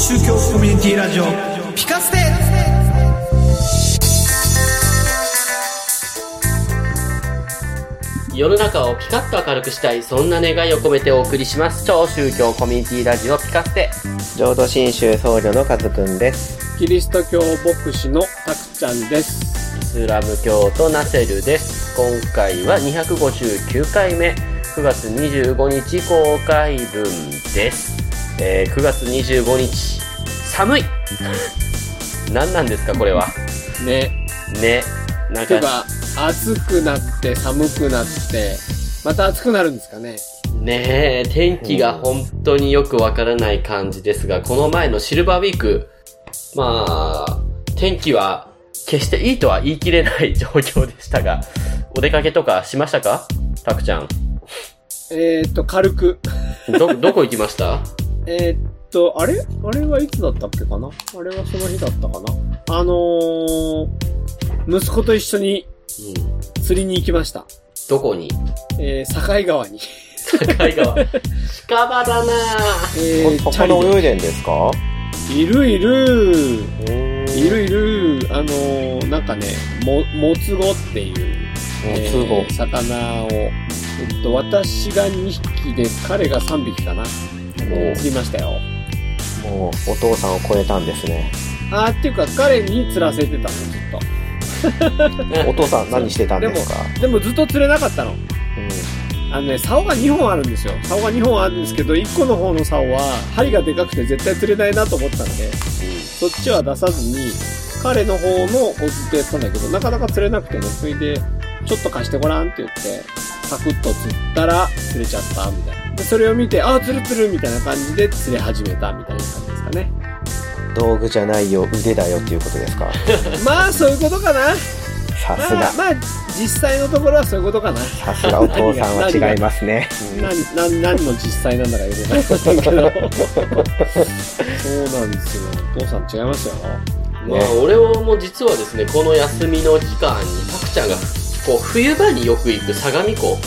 宗教コミュニティラジオピカステ世の中をピカッと明るくしたい、そんな願いを込めてお送りします。超宗教コミュニティラジオピカステ。浄土真宗僧侶のカズくんです。キリスト教牧師のタクちゃんです。イスラム教とナセルです。今回は259回目、9月25日公開分です。えー9月25日、寒い何なんですか、これは？ね。ね。なんか、てか、暑くなって寒くなって、また暑くなるんですかね。ねえ、天気が本当によくわからない感じですが、この前のシルバーウィーク、まあ、天気は決していいとは言い切れない 状況でしたが、お出かけとかしましたかたくちゃん？えーっと、軽く。ど、どこ行きました？えーっと、あれ？あれはいつだったっけかな？あれはその日だったかな？あのー、息子と一緒にうん。釣りに行きました。どこに？えー、境川に。境川。近場だなぁ。えー、チャ魚リ泳いでんですか？でいるいるいいるいるあのー、なんかね、も、もつごっていう、えもつごー魚を、えっと、私が2匹で、彼が3匹かな。お釣りましたよ。もうお父さんを超えたんですね。あーっていうか、彼に釣らせてたの、ずお父さん何してたんですか？っと。でもずっと釣れなかったの。あのね、竿が2本あるんですよ。竿が2本あるんですけど、1個の方の竿は、針がでかくて絶対釣れないなと思ったんで、そっちは出さずに、彼の方のをずっとやってたんだけど、なかなか釣れなくてね、それで、ちょっと貸してごらんって言って、サクッと釣ったら釣れちゃった、みたいな。で、それを見て、あー、釣る釣るみたいな感じで釣れ始めた、みたいな感じですかね。道具じゃないよ、腕だよっていうことですか？まあ、そういうことかな。さすがまあ、。まあ、実際のところはそういうことかな。さすがお父さんは違いますね。何、何、何の実際なんだかよくわかりませんけど。そうなんですよ。お父さん違いますよ。まあ、俺も実はですね、この休みの時間に、たくちゃんが、こう、冬場によく行く相模湖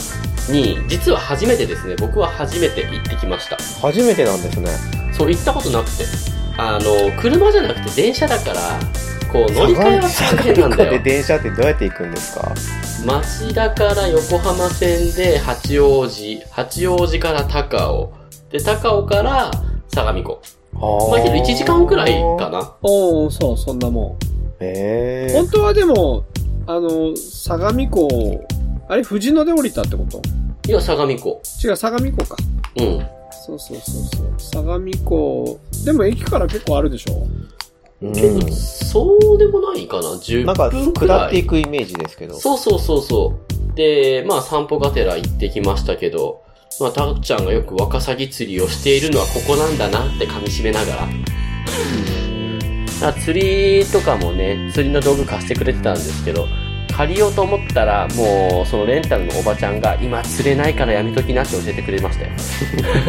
に、実は初めてですね、僕は初めて行ってきました。初めてなんですね。そう、行ったことなくて。あの、車じゃなくて電車だから、こう、乗り換えは大変なんだでよ。電車ってどうやって行くんですか？町田から横浜線で八王子、八王子から高尾、で、高尾から相模湖。まあけど1時間くらいかな。おー、そう、そんなもん。へえ。本当はでも、あの、相模湖、あれ、藤野で降りたってこと？いや、相模湖。違う、相模湖か。うん。そうそうそうそう。相模湖、でも駅から結構あるでしょ？うんそうでもないかな ?10 なんか分くらい。下っていくイメージですけど。そうそうそうそう。で、まあ散歩がてら行ってきましたけど、まあたっちゃんがよくワカサギ釣りをしているのはここなんだなって噛み締めながら。あ釣りとかもね、釣りの道具貸してくれてたんですけど、借りようと思ったら、もう、そのレンタルのおばちゃんが、今釣れないからやめときなって教えてくれましたよ。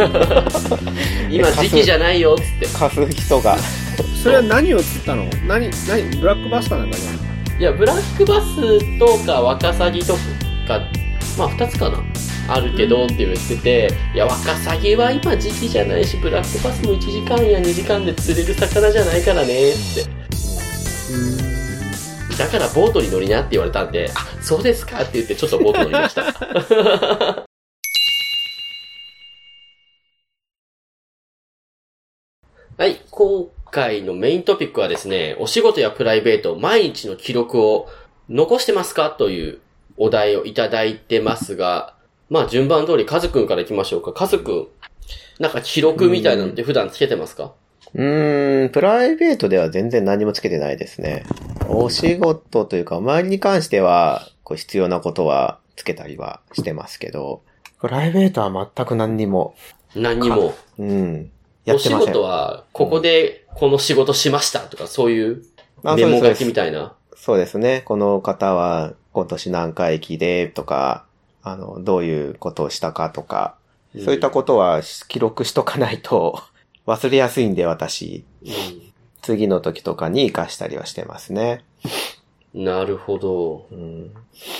今時期じゃないよ、つって。貸す人が。それは何を釣ったの？何、何？ブラックバスターなんかじゃん。い？や、ブラックバスとかワカサギとか、まあ二つかな。あるけどって言ってて、いや、ワカサギは今時期じゃないし、ブラックバスも1時間や2時間で釣れる魚じゃないからね、って。だからボートに乗りなって言われたんで、あ、そうですかって言ってちょっとボート乗りました。はい、今回のメイントピックはですね、お仕事やプライベート、毎日の記録を残してますかというお題をいただいてますが、まあ順番通りカズくんから行きましょうか。カズくん、なんか記録みたいなのって普段つけてますか？うーん、プライベートでは全然何もつけてないですね。お仕事というか、周りに関しては、こう必要なことはつけたりはしてますけど、プライベートは全く何にも、何にも。うん、やお仕ってません。事は、ここでこの仕事しましたとか、そういうあメモ書きみたいな。そうですね。この方は今年何回忌でとか、あの、どういうことをしたかとか、そういったことは記録しとかないと忘れやすいんで私、う次の時とかに活かしたりはしてますね。ん、なるほど。うん、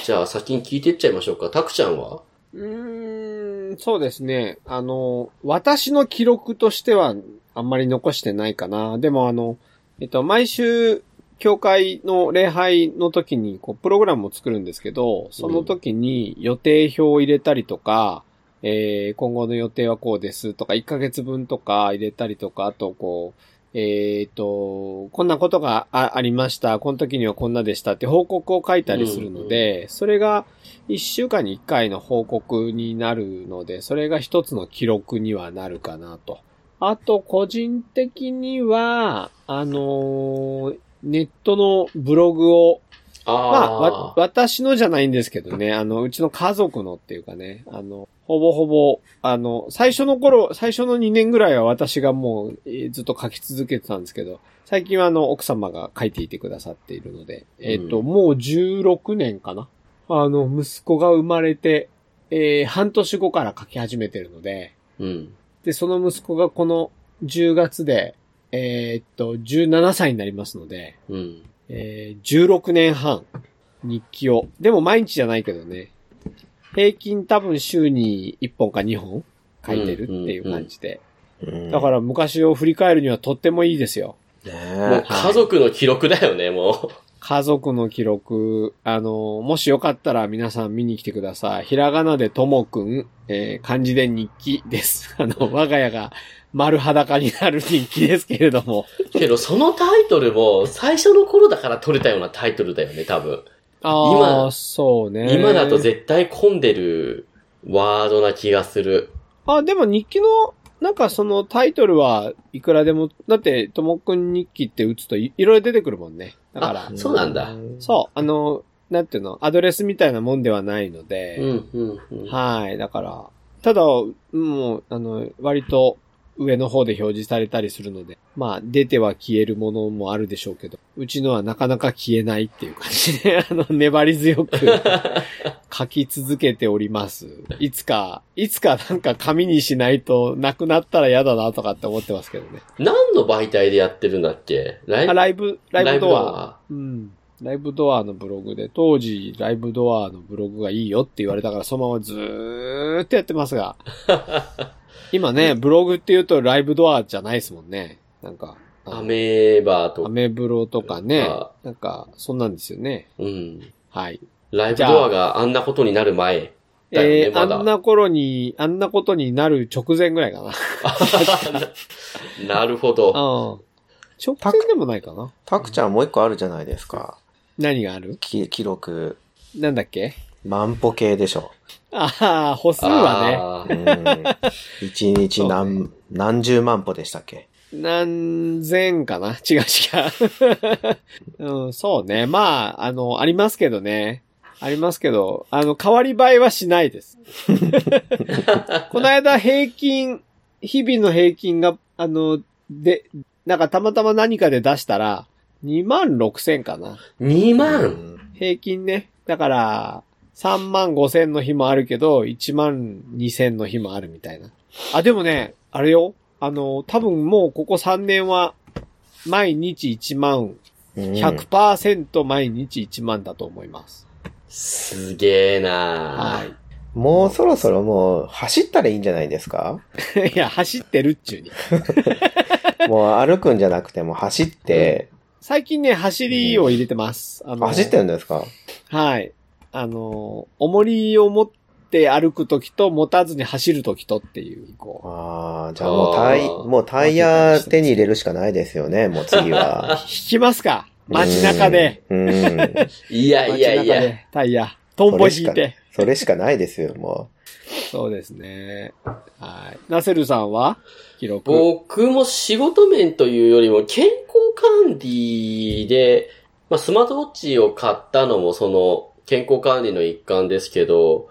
じゃあ先に聞いていっちゃいましょうか。タクちゃんは？うーん、そうですね。あの、私の記録としては、あんまり残してないかな。でもあの、えっと、毎週、教会の礼拝の時に、こう、プログラムを作るんですけど、その時に予定表を入れたりとか、えー、今後の予定はこうですとか、1ヶ月分とか入れたりとか、あと、こう、えっ、と、こんなことがあありました。この時にはこんなでしたって報告を書いたりするので、それが1週間に1回の報告になるので、それが一つの記録にはなるかなと。あと、個人的には、あのーネットのブログを、まあ、わあ、あ。私のじゃないんですけどね、あの、うちの家族のっていうかね、あの、ほぼほぼ、あの、最初の頃、最初の2年ぐらいは私がもう、えーずっと書き続けてたんですけど、最近はあの、奥様が書いていてくださっているので、えっ、と、うんもう16年かなあの、息子が生まれて、えー半年後から書き始めてるので、うん。で、その息子がこの10月で、えーっと、17歳になりますので、うん。えー16年半、日記を。でも毎日じゃないけどね。平均多分週に1本か2本書いてるっていう感じで。うんだから昔を振り返るにはとってもいいですよ。ねもう家族の記録だよね、も家族の記録、あの、もしよかったら皆さん見に来てください。ひらがなでともくん、えー漢字で日記です。あの、我が家が丸裸になる日記ですけれども。う。けど、そのタイトルも、最初の頃だから取れたようなタイトルだよね、多分。あ今あ、そうね。今だと絶対混んでるワードな気がする。あ、でも日記の、なんかそのタイトルはいくらでも、だって、ともくん日記って打つといいろいろ出てくるもんね。だからあ、そうなんだ。そう、あの、なんていうの、アドレスみたいなもんではないのうで、ん、うん、うん。はい、だから、ただ、もう、あの、割と上の方で表示されたりするので、まあ、出ては消えるものもあるでしょうけど、うちのはなかなか消えないっていう感じで、あの、粘り強く 書き続けております。いつか、いつかなんか紙にしないとなくなったら嫌だなとかって思ってますけどね。何の媒体でやってるんだっけ？ライあ、ブライブ、ライブドア。ア。うん。ライブドアのブログで、当時ライブドアのブログがいいよって言われたからそのままずーっとやってますが。今ね、ブログって言うとライブドアじゃないですもんね。なんか。アメーバーとアメブロとかねあ。なんか、そんなんですよね。うん。はい。ライブドアがあんなことになる前。だよねえー、まだあんな頃に、あんなことになる直前ぐらいかな。なるほうど。ん。直前でもないかな。タクちゃんもう一個あるじゃないですか。何がある？き記録。なんだっけ？万歩計でしょ。ああ、歩数はね。あうーん。一日そう何、何十万歩でしたっけ？何千かな？違う違う。うん、そうね。まあ、あの、ありますけどね。ありますけど、あの、変わり映えはしないです。この間平均、日々の平均が、あの、で、なんかたまたま何かで出したら、2万6千かな。2う万？ん平均ね。だから、3万5千の日もあるけど、1万2千の日もあるみたいな。あ、でもね、あれよ。あの、多分もうここ3年は、毎日1万、うん100%毎日1万だと思います。すげえなはもうそろそろもう走ったらいいんじゃないですか？い。いや、走ってるっちゅうに。もう歩くんじゃなくても走って、最近ね、走りを入れてます。あの走ってるんですか？はい。あの、重りを持って歩くときと持たずに走るときとっていう、こああ、じゃあもうタイ、もうタイヤ手に入れるしかないですよね、もう次う。は。引きますか？街中で。うん。うん。いやいやいや。タイヤ。トンボ引いて。それしかないですよ、もそうですね。はい。ナセルさんは？記録。僕も仕事面というよりも健康管理で、まあ、スマートウォッチを買ったのもその健康管理の一環ですけど、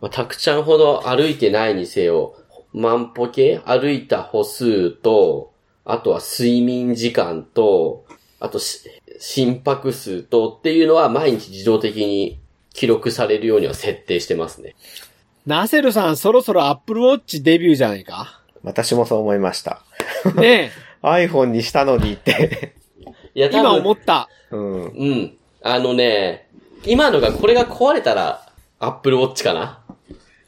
まあ、たくちゃんほど歩いてないにせよ、万歩計歩いた歩数と、あとは睡眠時間と、あとし心拍数とっていうのは毎日自動的に記録されるようには設定してますね。ナセルさん、そろそろアップルウォッチデビューじゃないか？う。私もそう思いました。ね iPhone にしたのにって。いや、え、今思った。うん。うん。あのね、今のが、これが壊れたら、アップルウォッチかな？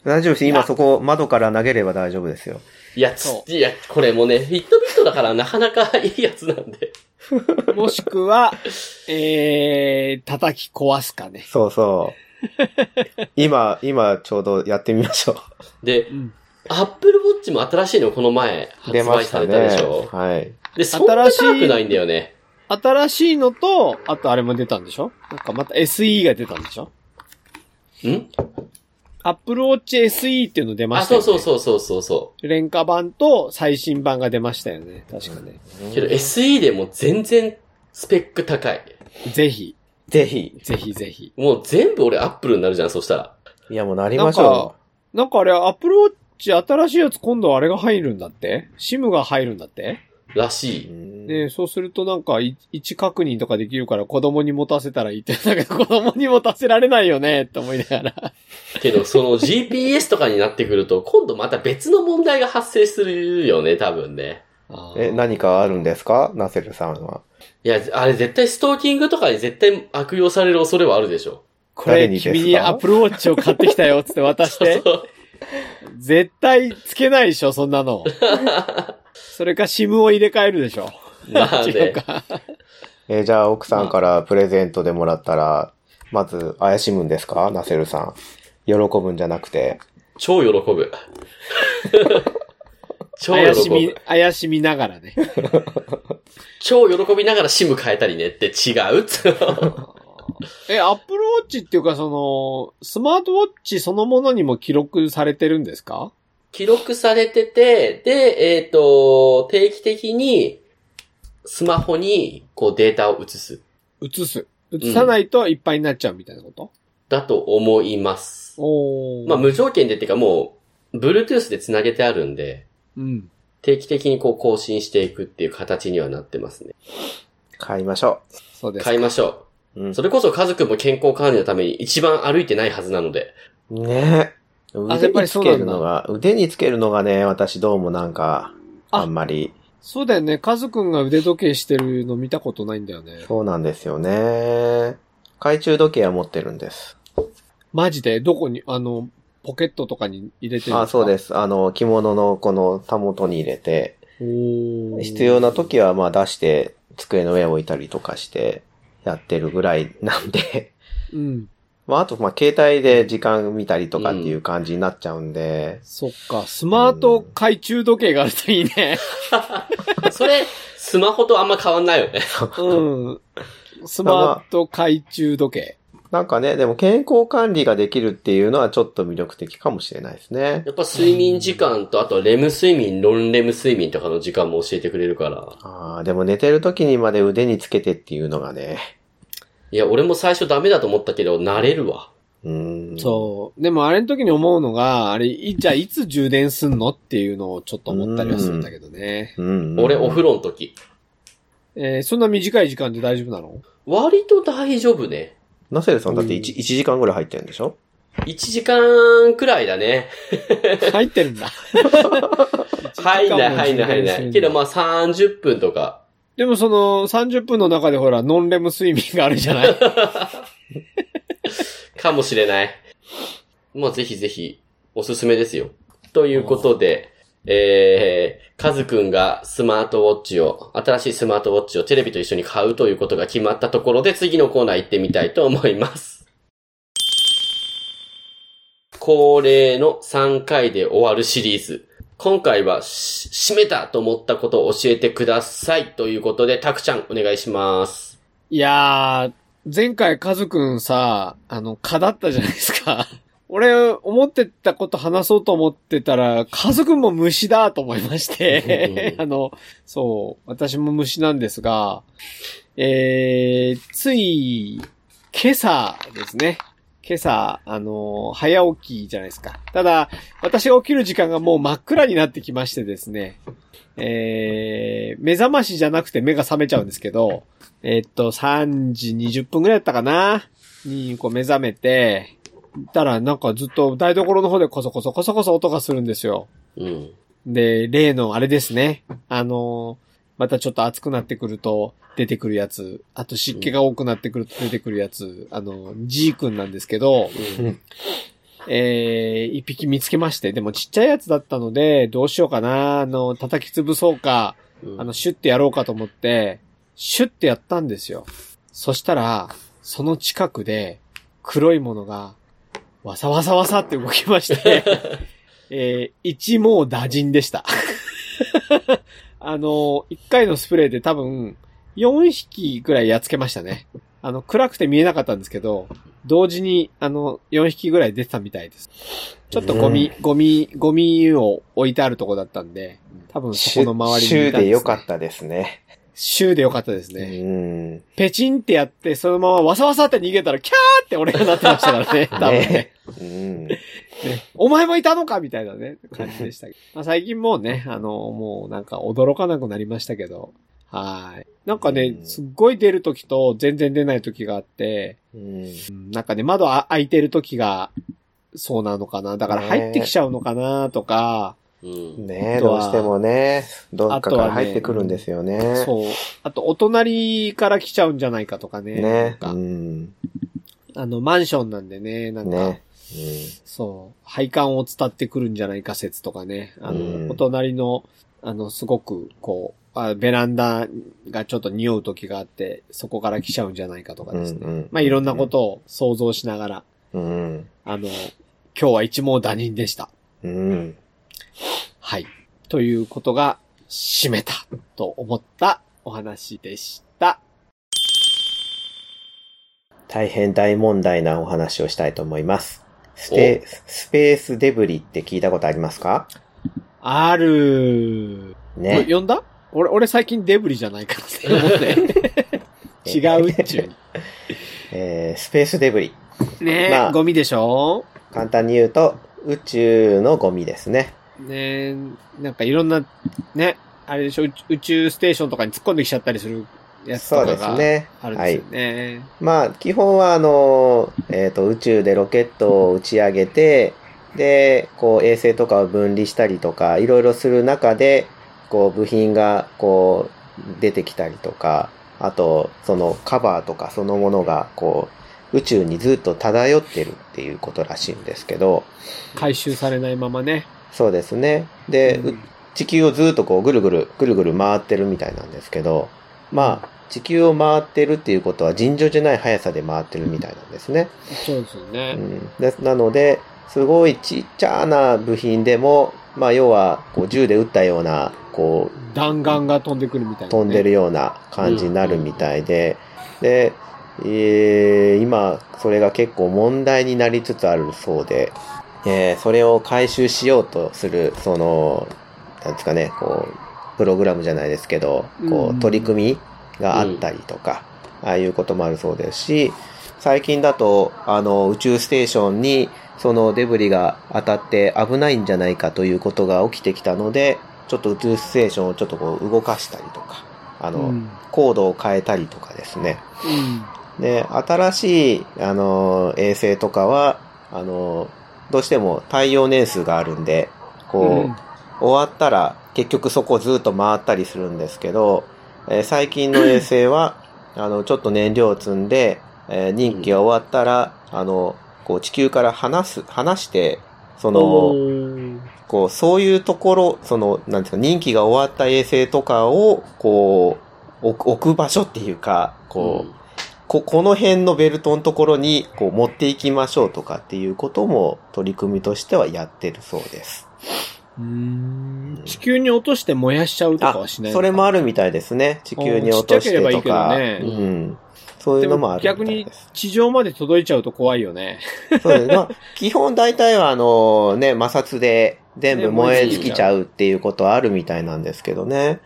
大丈夫です。今そこ窓から投げれば大丈夫ですよ。いや、つそいや、これもね、フィットビットだからなかなかいいやつなんで。もしくは、えー、叩き壊すかね。そうそう。今、今ちょうどやってみましょで、んアップルウォッチも新しいのこの前う。発売されたでねしょ。。はい。で、そんな高くないんだよね。新しいのと、あとあれも出たんでしょ？なんかまた SE が出たんでしょ？ん？Apple Watch SE っていうの出まあ、したよね。そうそうそうそうそうそ廉価版と最新版が出ましたよね。確かね。う。けど SE でも全然スペック高い。ぜひ、ぜひ。ぜひぜひ。もう全部俺アップルになるじゃん、そしたら。いや、もうなりましょなんかあれ、Apple Watch 新しいやつ今度あれが入るんだって ?SIM が入るんだって？う。らしい。うんねそうするとなんかい位置確認とかできるから子供に持たせたらいいって。だけど子供に持たせられないよねって思いながら。けど、その GPS とかになってくると、今度また別の問題が発生するよね、多分ね。え、何かあるんですか？ナセルさんは。いや、あれ絶対ストーキングとかに絶対悪用される恐れはあるでしょ。これ誰にですか？君に Apple Watch を買ってきたよっつって渡して。絶対つけないでしょ、そんなの。それか SIM を入れ替えるでしょ。なんで？か。えーじゃあ奥さんからプレゼントでもらったら、まず怪しむんですか？ナセルさん。喜ぶんじゃなくて。超喜ぶ。超怪しみ喜ぶ。、怪しみながらね。超喜びながら SIM 変えたりねって違うえ、Apple Watch っていうかその、スマートウォッチそのものにも記録されてるんですか？記録されてて、で、えっ、と、定期的にスマホにこうデータを移す。映す。映さないといっぱいになっちゃうみたいなこと、だと思います。おー。まあ無条件でっていうかもう、Bluetooth で繋げてあるんで、うん。定期的にこう更新していくっていう形にはなってますね。買いましょそうです。買いましょう。うんう。それこそ家族も健康管理のために一番歩いてないはずなので。ねや腕につけるのが、腕につけるのがね、私どうもなんか、ああんまり、そうだよね。カズくんが腕時計してるの見たことないんだよね。そうなんですよね。懐中時計は持ってるんです。マジで？どこに、あの、ポケットとかに入れてるんですか？あ、そうですす。あの、着物のこのたもとに入れて、必要な時はまあ出して、机の上置いたりとかして、やってるぐらいなんで、うん。まああとまあ携帯で時間見たりとかっていう感じになっちゃうんで、そっか。スマート懐中時計があるといいね。それ、スマホとあんま変わんないよね。うん。スマート懐中時計。なんかね、でも健康管理ができるっていうのはちょっと魅力的かもしれないですね。やっぱ睡眠時間と、あとレム睡眠、ノンレム睡眠とかの時間も教えてくれるから。ああ、でも寝てる時にまで腕につけてっていうのがね、いや、俺も最初ダメだと思ったけど、慣れるわ。うーん。そう。でもあれの時に思うのが、あれ、いじゃあ いつ充電すんのっていうのをちょっと思ったりはするんだけどね。うん。うん。俺、お風呂の時。えーそんな短い時間で大丈夫なの？割と大丈夫ね。ナセルさんだってうん 1, 1時間ぐらい入ってるんでしょ？1時間くらいだね。入ってるんだ。入んない、入んない、入んない。けどまあ30分とか。でもその30分の中でほら、ノンレム睡眠があるじゃない？かもしれない。まあぜひぜひ、おすすめですよ。ということで、えー、カズくんがスマートウォッチを、新しいスマートウォッチをテレビと一緒に買うということが決まったところで、次のコーナー行ってみたいと思います。恒例の3回で終わるシリーズ。今回はし、締めたと思ったことを教えてください。ということで、たくちゃんお願いします。いやー、前回カズくんさ、あの、蚊だったじゃないですか。俺、思ってたこと話そうと思ってたら、カズくんも虫だと思いまして、あの、そう、私も虫なんですが、えー、つい、今朝ですね。今朝、あの、早起きじゃないですか。ただ、私が起きる時間がもう真っ暗になってきましてですね。えー、目覚ましじゃなくて目が覚めちゃうんですけど、えっと、3時20分ぐらいだったかなに、こう目覚めて、たらなんかずっと台所の方でコソコソコソコソ音がするんですよ。うん。で、例のあれですね。あの、またちょっと暑くなってくると出てくるやつ。あと湿気が多くなってくると出てくるやつ。あの、G 君なんですけど、えー、一匹見つけまして、でもちっちゃいやつだったので、どうしようかな、あの、叩き潰そうか、うんあの、シュッてやろうかと思って、シュッてやったんですよ。そしたら、その近くで、黒いものが、わさわさわさって動きまして、えー、一網打尽でした。あの、一回のスプレーで多分、4匹ぐらいやっつけましたね。あの、暗くて見えなかったんですけど、同時に、あの、4匹ぐらい出てたみたいです。ちょっとゴミ、ゴミ、ゴミを置いてあるとこだったんで、多分そこの周りにい週たんです、ね。でよかったですね。週でよかったですうね。ん。ペチンってやって、そのままわさわさって逃げたら、キャーって俺がなってましたからね。多分ね。ねうん。ね お前もいたのかみたいなね、感じでしたけど。まあ最近もうね、あの、もうなんか驚かなくなりましたけど。はい。なんかねう、んすっごい出るときと全然出ないときがあって、うんうんなんかね、窓あ開いてるときが、そうなのかな。だから入ってきちゃうのかなとか、うん。ねどうしてもね、どっかから入ってくるんですよね。そう。あと、お隣から来ちゃうんじゃないかとかね。ね。かうん。あの、マンションなんでね、なんか、ね。そう、配管を伝ってくるんじゃないか説とかね。あの、うんお隣の、あの、すごく、こう、あベランダがちょっと匂う時があって、そこから来ちゃうんじゃないかとかですね。うんうんまあ、いろんなことを想像しながら、うん。うん。あの、今日は一網打尽でした。うん。はい。ということが、締めた、と思ったお話でした。大変大問題なお話をしたいと思います。スペスペースデブリって聞いたことありますか？あるね。呼んだ？俺、俺最近デブリじゃないからって思って。違う宇宙に。えースペースデブリ。ねえ、まあゴミでしょ？簡単に言うと、宇宙のゴミですね。ねえ、なんかいろんな、ね、あれでしょ、宇宙宇宙ステーションとかに突っ込んできちゃったりするやつとそうでかがすね。あるんですよね。まあ、基本は、あの、えっ、と、宇宙でロケットを打ち上げて、で、こう、衛星とかを分離したりとか、いろいろする中で、こう、部品が、こう、出てきたりとか、あと、そのカバーとかそのものが、こう、宇宙にずっと漂ってるっていうことらしいんですけど、回収されないままね。そうですね。で、うんう地球をずっとこう、ぐるぐる、ぐるぐる回ってるみたいなんですけど、まあ、地球を回ってるっていうことは尋常じゃない速さで回ってるみたいなんですね。そうですよね。うん、でなので、すごいちっちゃな部品でも、まあ要は、こう銃で撃ったような、こう、弾丸が飛んでくるみたいな、ね。飛んでるような感じになるみたいで、で、えー今、それが結構問題になりつつあるそうで、えーそれを回収しようとする、その、なんですかね、こう、プログラムじゃないですけど、こう取り組みがあったりとか、ああいうこともあるそうですし、最近だと、あの、宇宙ステーションに、そのデブリが当たって危ないんじゃないかということが起きてきたので、ちょっと宇宙ステーションをちょっとこう動かしたりとか、あの、うん。高度を変えたりとかですね。うん。で、新しい、あの、衛星とかは、あの、どうしても太陽年数があるんで、こう、うん終わったら結局そこずっと回ったりするんですけど、えー最近の 衛星は、あの、ちょっと燃料を積んで、えー任期が終わったら、あの、こう地球から離す、離して、そおの、ーこう、そういうところ、その、なんですか、任期が終わった衛星とかを、こう、置く置く場所っていうか、こう、こ、この辺のベルトのところに、こう、持っていきましょうとかっていうことも取り組みとしてはやってるそうです。うーん地球に落として燃やしちゃうとかはしないそれもあるみたいですね。地球に落としてとか。いいねうん。そういうのもある逆に。地上まで届いちゃうと怖いよね。そうです。まあ、基本大体はあのね、摩擦で全部燃え尽きちゃうっていうことはあるみたいなんですけどね。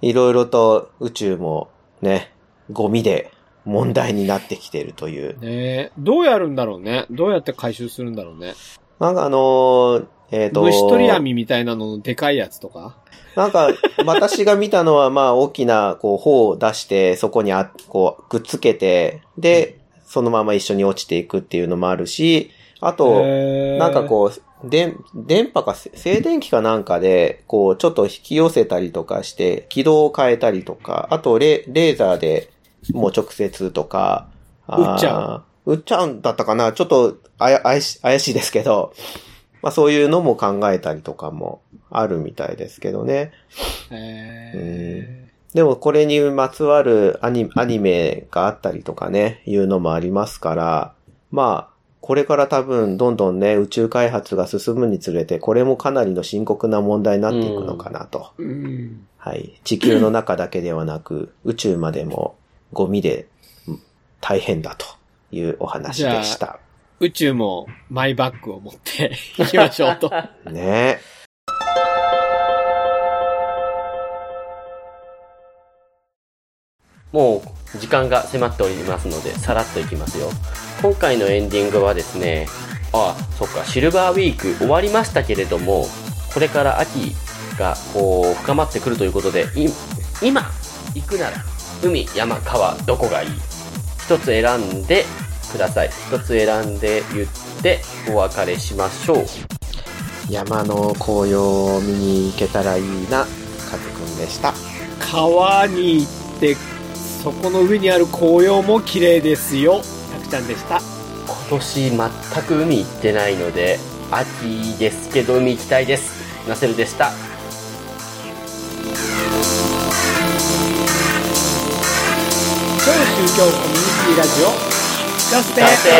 いろいろと宇宙もね、ゴミで問題になってきてるという。ねえどうやるんだろうね。どうやって回収するんだろうね。なんかあのーえっ、と、虫取り網みたいなののでかいやつとか？なんか、私が見たのは、まあ、大きな、こう、砲を出して、そこにあ、こう、くっつけて、で、そのまま一緒に落ちていくっていうのもあるし、あと、なんかこう、電、電波か、静電気かなんかで、こう、ちょっと引き寄せたりとかして、軌道を変えたりとか、あとレ、レーザーでもう直接とか、あー撃っちゃう？っちゃんだったかな。ちょっとあや怪しいですけど、まあそういうのも考えたりとかもあるみたいですけどね。えでもこれにまつわるアニアニメがあったりとかね、いうのもありますから、まあ、これから多分どんどんね、宇宙開発が進むにつれて、これもかなりの深刻な問題になっていくのかなと。ーうん。はい。地球の中だけではなく、宇宙までもゴミでうん大変だというお話でした。宇宙もマイバッグを持って 行きましょうと。ねもう時間が迫っておりますので、さらっといきますよ。今回のエンディングはですね、ああ、そっか、シルバーウィーク終わりましたけれども、これから秋がこう深まってくるということで、い今行くなら、海、山、川、どこがいい？一つ選んでください。一つ選んで言ってお別れしましょう。山の紅葉を見に行けたらいいな、カズくんでした。川に行って、そこの上にある紅葉も綺麗ですよ。たくちゃんでした。今年全く海行ってないので、秋ですけど海行きたいです。ナセルでした。超宗教コミュニティラジオ、ラステさて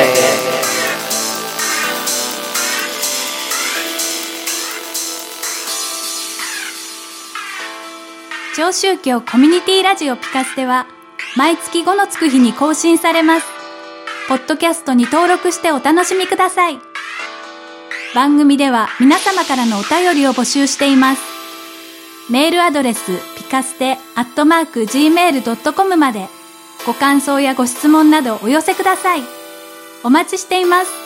超宗教コミュニティラジオピカステは毎月5のつく日に更新されます。ポッドキャストに登録してお楽しみください。番組では皆様からのお便りを募集しています。メールアドレスピカステアットマーク gmail.com までご感想やご質問などお寄せください。お待ちしています。